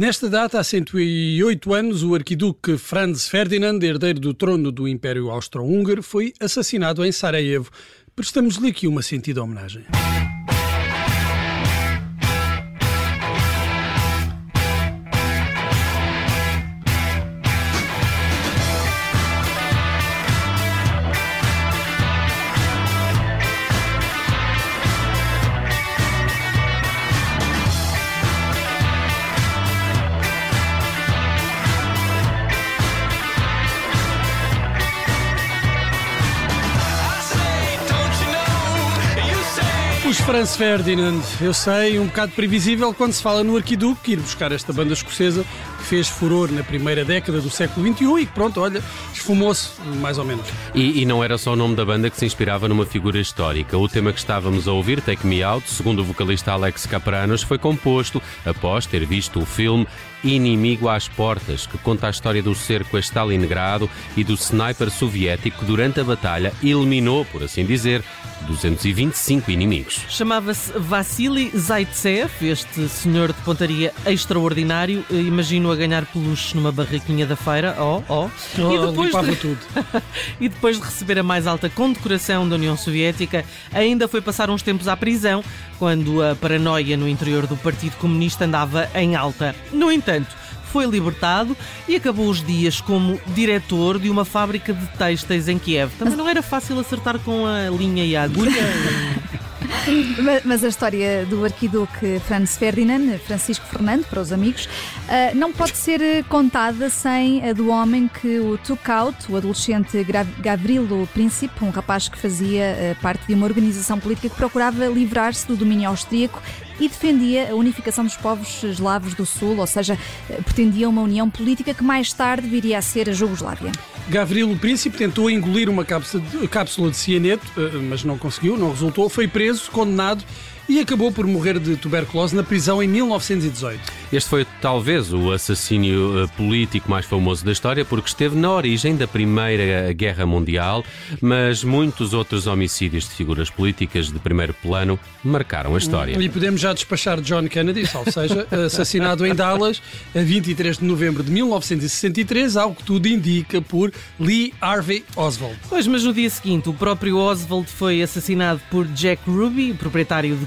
Nesta data, há 108 anos, o arquiduque Franz Ferdinand, herdeiro do trono do Império Austro-Húngaro, foi assassinado em Sarajevo. Prestamos-lhe aqui uma sentida homenagem. Franz Ferdinand, eu sei, um bocado previsível quando se fala no Arquiduque, ir buscar esta banda escocesa que fez furor na primeira década do século XXI e que, pronto, olha, esfumou-se, mais ou menos. E, e, não era só o nome da banda que se inspirava numa figura histórica. O tema que estávamos a ouvir, Take Me Out, segundo o vocalista Alex Capranos, foi composto após ter visto o filme Inimigo às Portas, que conta a história do cerco a Stalingrado e do sniper soviético que durante a batalha eliminou, por assim dizer, 225 inimigos. Chamava-se Vassili Zaitsev, este senhor de pontaria extraordinário. Imagino a ganhar peluches numa barraquinha da feira. Oh, oh. oh e, depois de... tudo. e depois de receber a mais alta condecoração da União Soviética, ainda foi passar uns tempos à prisão, quando a paranoia no interior do Partido Comunista andava em alta. No entanto, foi libertado e acabou os dias como diretor de uma fábrica de têxteis em Kiev. Também não era fácil acertar com a linha e a agulha. Mas a história do arquiduque Franz Ferdinand, Francisco Fernando, para os amigos, ah, não pode ser contada sem a do homem que o took out, o adolescente Gavrilo Príncipe, um rapaz que fazia ah, parte de uma organização política que procurava livrar-se do domínio austríaco e defendia a unificação dos povos eslavos do Sul, ou seja, ah, pretendia uma união política que mais tarde viria a ser a Jugoslávia. Gavrilo Príncipe tentou engolir uma cápsula de cianeto, mas não conseguiu, não resultou, foi preso, condenado e acabou por morrer de tuberculose na prisão em 1918. Este foi talvez o assassínio eh, político mais famoso da história porque esteve na origem da Primeira Guerra Mundial, mas muitos outros homicídios de figuras políticas de primeiro plano marcaram a história. E podemos já despachar John Kennedy, salvo seja, assassinado em Dallas a 23 de novembro de 1963, algo que tudo indica por Lee Harvey Oswald. Pois, mas no dia seguinte o próprio Oswald foi assassinado por Jack Ruby, proprietário de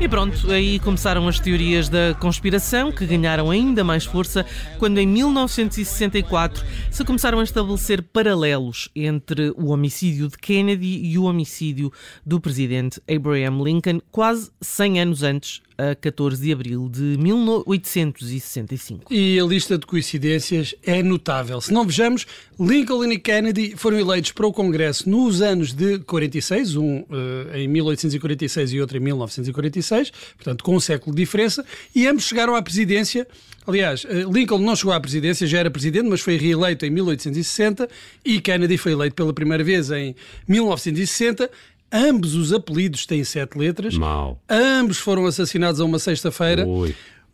E pronto, aí começaram as teorias da conspiração, que ganharam ainda mais força quando em 1964 se começaram a estabelecer paralelos entre o homicídio de Kennedy e o homicídio do presidente Abraham Lincoln, quase 100 anos antes a 14 de abril de 1865. E a lista de coincidências é notável. Se não vejamos, Lincoln e Kennedy foram eleitos para o Congresso nos anos de 46, um uh, em 1846 e outro em 1946, portanto com um século de diferença, e ambos chegaram à presidência. Aliás, eh, Lincoln não chegou à presidência, já era presidente, mas foi reeleito em 1860 e Kennedy foi eleito pela primeira vez em 1960. Ambos os apelidos têm sete letras. Mal. Ambos foram assassinados a uma sexta-feira.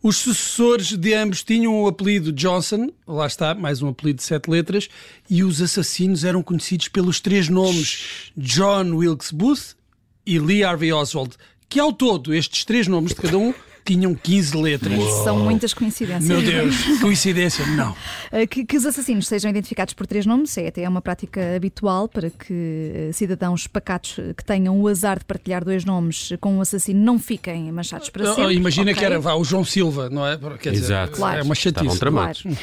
Os sucessores de ambos tinham o apelido Johnson, lá está, mais um apelido de sete letras, e os assassinos eram conhecidos pelos três nomes John Wilkes Booth e Lee Harvey Oswald, que ao todo, estes três nomes de cada um, tinham 15 letras. Uou. São muitas coincidências. Meu Deus, coincidência, não. Eh, que, que, os assassinos sejam identificados por três nomes é até uma prática habitual para que eh, cidadãos pacatos que tenham o azar de partilhar dois nomes com um assassino não fiquem manchados para oh, sempre. Imagina okay. que era vá, o João Silva, não é? Quer dizer, Exato. Claro. É uma chatice. Claro. Uh,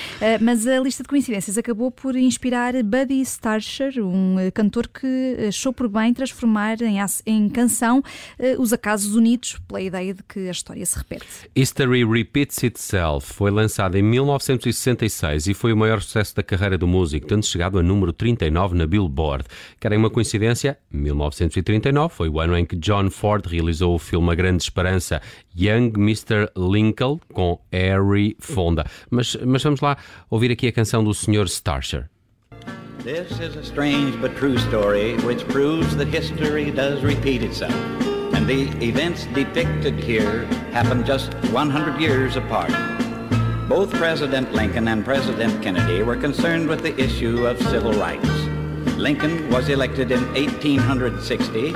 mas a lista de coincidências acabou por inspirar Buddy Starcher, um cantor que achou por bem transformar em, em canção uh, os acasos unidos pela ideia de que a história se repete repete. History Repeats Itself foi lançado em 1966 e foi o maior sucesso da carreira do músico, tendo chegado a número 39 na Billboard. Querem uma coincidência? 1939 foi o ano em que John Ford realizou o filme A Grande Esperança, Young Mr. Lincoln, com Harry Fonda. Mas, mas vamos lá ouvir aqui a canção do Sr. Starcher. This is a strange but true story which proves that history does repeat itself. And the events depicted here happened just 100 years apart. Both President Lincoln and President Kennedy were concerned with the issue of civil rights. Lincoln was elected in 1860.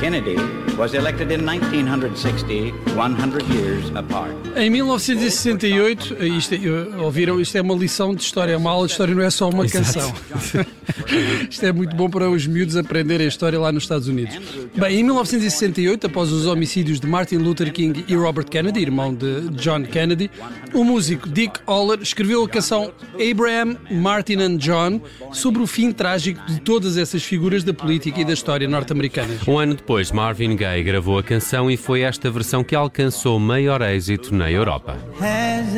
Kennedy was elected in 1960, 100 years apart. Em 1968, isto, é, ouviram, isto é uma lição de história. Uma aula de história não é só uma Exato. canção. isto é muito bom para os miúdos aprenderem a história lá nos Estados Unidos. Bem, em 1968, após os homicídios de Martin Luther King e Robert Kennedy, irmão de John Kennedy, o músico Dick Oller escreveu a canção Abraham, Martin and John sobre o fim trágico de todas essas figuras da política e da história norte-americana. Um ano depois, Marvin Gaye gravou a canção e foi esta versão que alcançou maior êxito na Europa. Has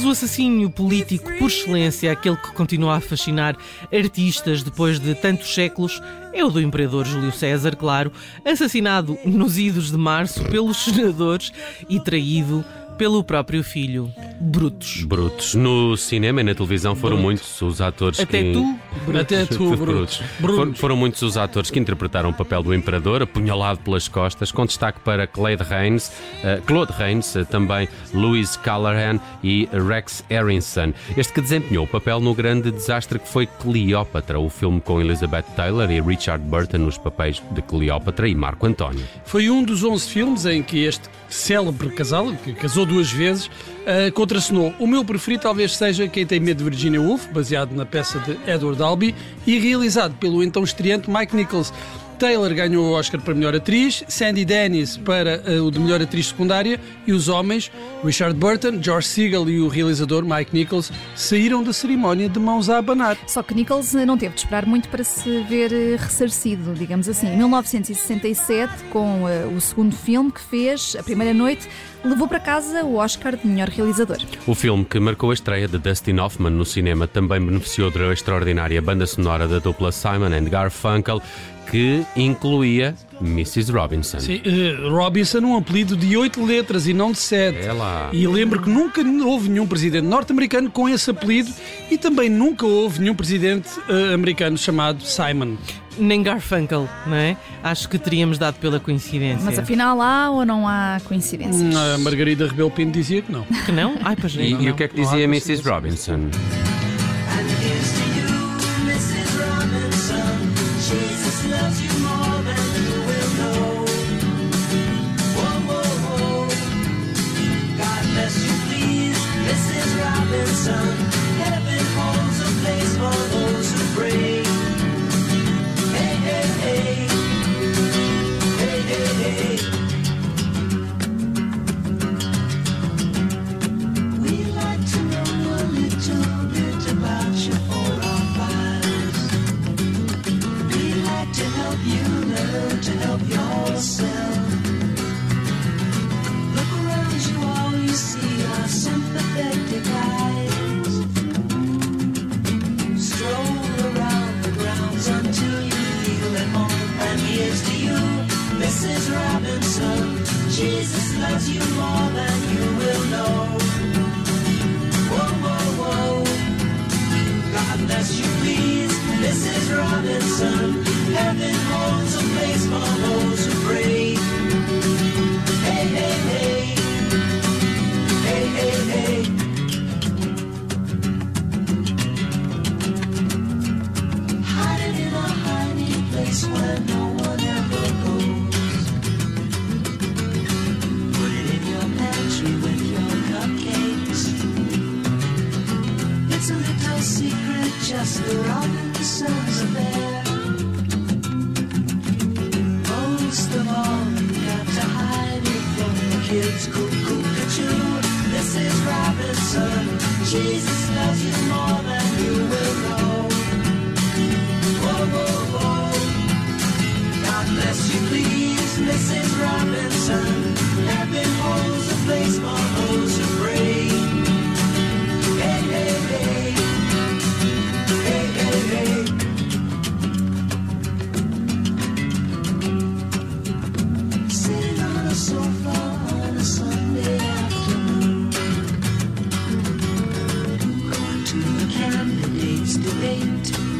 Mas o assassínio político por excelência, aquele que continua a fascinar artistas depois de tantos séculos, é o do imperador Júlio César, claro, assassinado nos idos de março pelos senadores e traído pelo próprio filho. Brutos. Brutos. No cinema e na televisão foram Brutos. muitos os atores Até que... tu, Brutos. Até tu, Brutos. Brutos. Foram, muitos os atores que interpretaram o papel do imperador, apunhalado pelas costas, com destaque para Claude Rains, uh, Claude Rains, uh, também Louis Callahan e Rex Harrison. Este que desempenhou o papel no grande desastre que foi Cleópatra, o filme com Elizabeth Taylor e Richard Burton nos papéis de Cleópatra e Marco António. Foi um dos 11 filmes em que este célebre casal, que casou duas vezes, uh, contracenou. O meu preferido talvez seja Quem Tem Medo de Virginia Woolf, baseado na peça de Edward Albee e realizado pelo então estreante Mike Nichols. Taylor ganhou o Oscar para melhor atriz, Sandy Dennis para uh, o de melhor atriz secundária e os homens, Richard Burton, George Segal e o realizador Mike Nichols, saíram da cerimónia de mãos a abanar. Só que Nichols não teve de esperar muito para se ver eh, ressarcido, digamos assim. Em 1967, com uh, o segundo filme que fez, A Primeira Noite, levou para casa o Oscar de melhor realizador. O filme que marcou a estreia de Dustin Hoffman no cinema também beneficiou da extraordinária banda sonora da dupla Simon and Garfunkel, que incluía Mrs. Robinson. Sim, uh, Robinson, um apelido de oito letras e não de sete. É lá. E lembro que nunca houve nenhum presidente norte-americano com esse apelido e também nunca houve nenhum presidente uh, americano chamado Simon. Nem Garfunkel, não é? Acho que teríamos dado pela coincidência. Mas afinal há ou não há coincidências? A Margarida Rebelo Pinto dizia que não. Que não? Ai, pois e, não. E o que é que dizia Mrs. Robinson? Jesus loves you more than you will know. Whoa, whoa, whoa. God bless you, please, Mrs. Robinson. Heaven holds a place for those kids. Cuckoo, cuckoo, this is Robinson. Jesus loves you more than you will know. Whoa, whoa, whoa. God bless you, please, Mrs. Robinson. Heaven holds a place into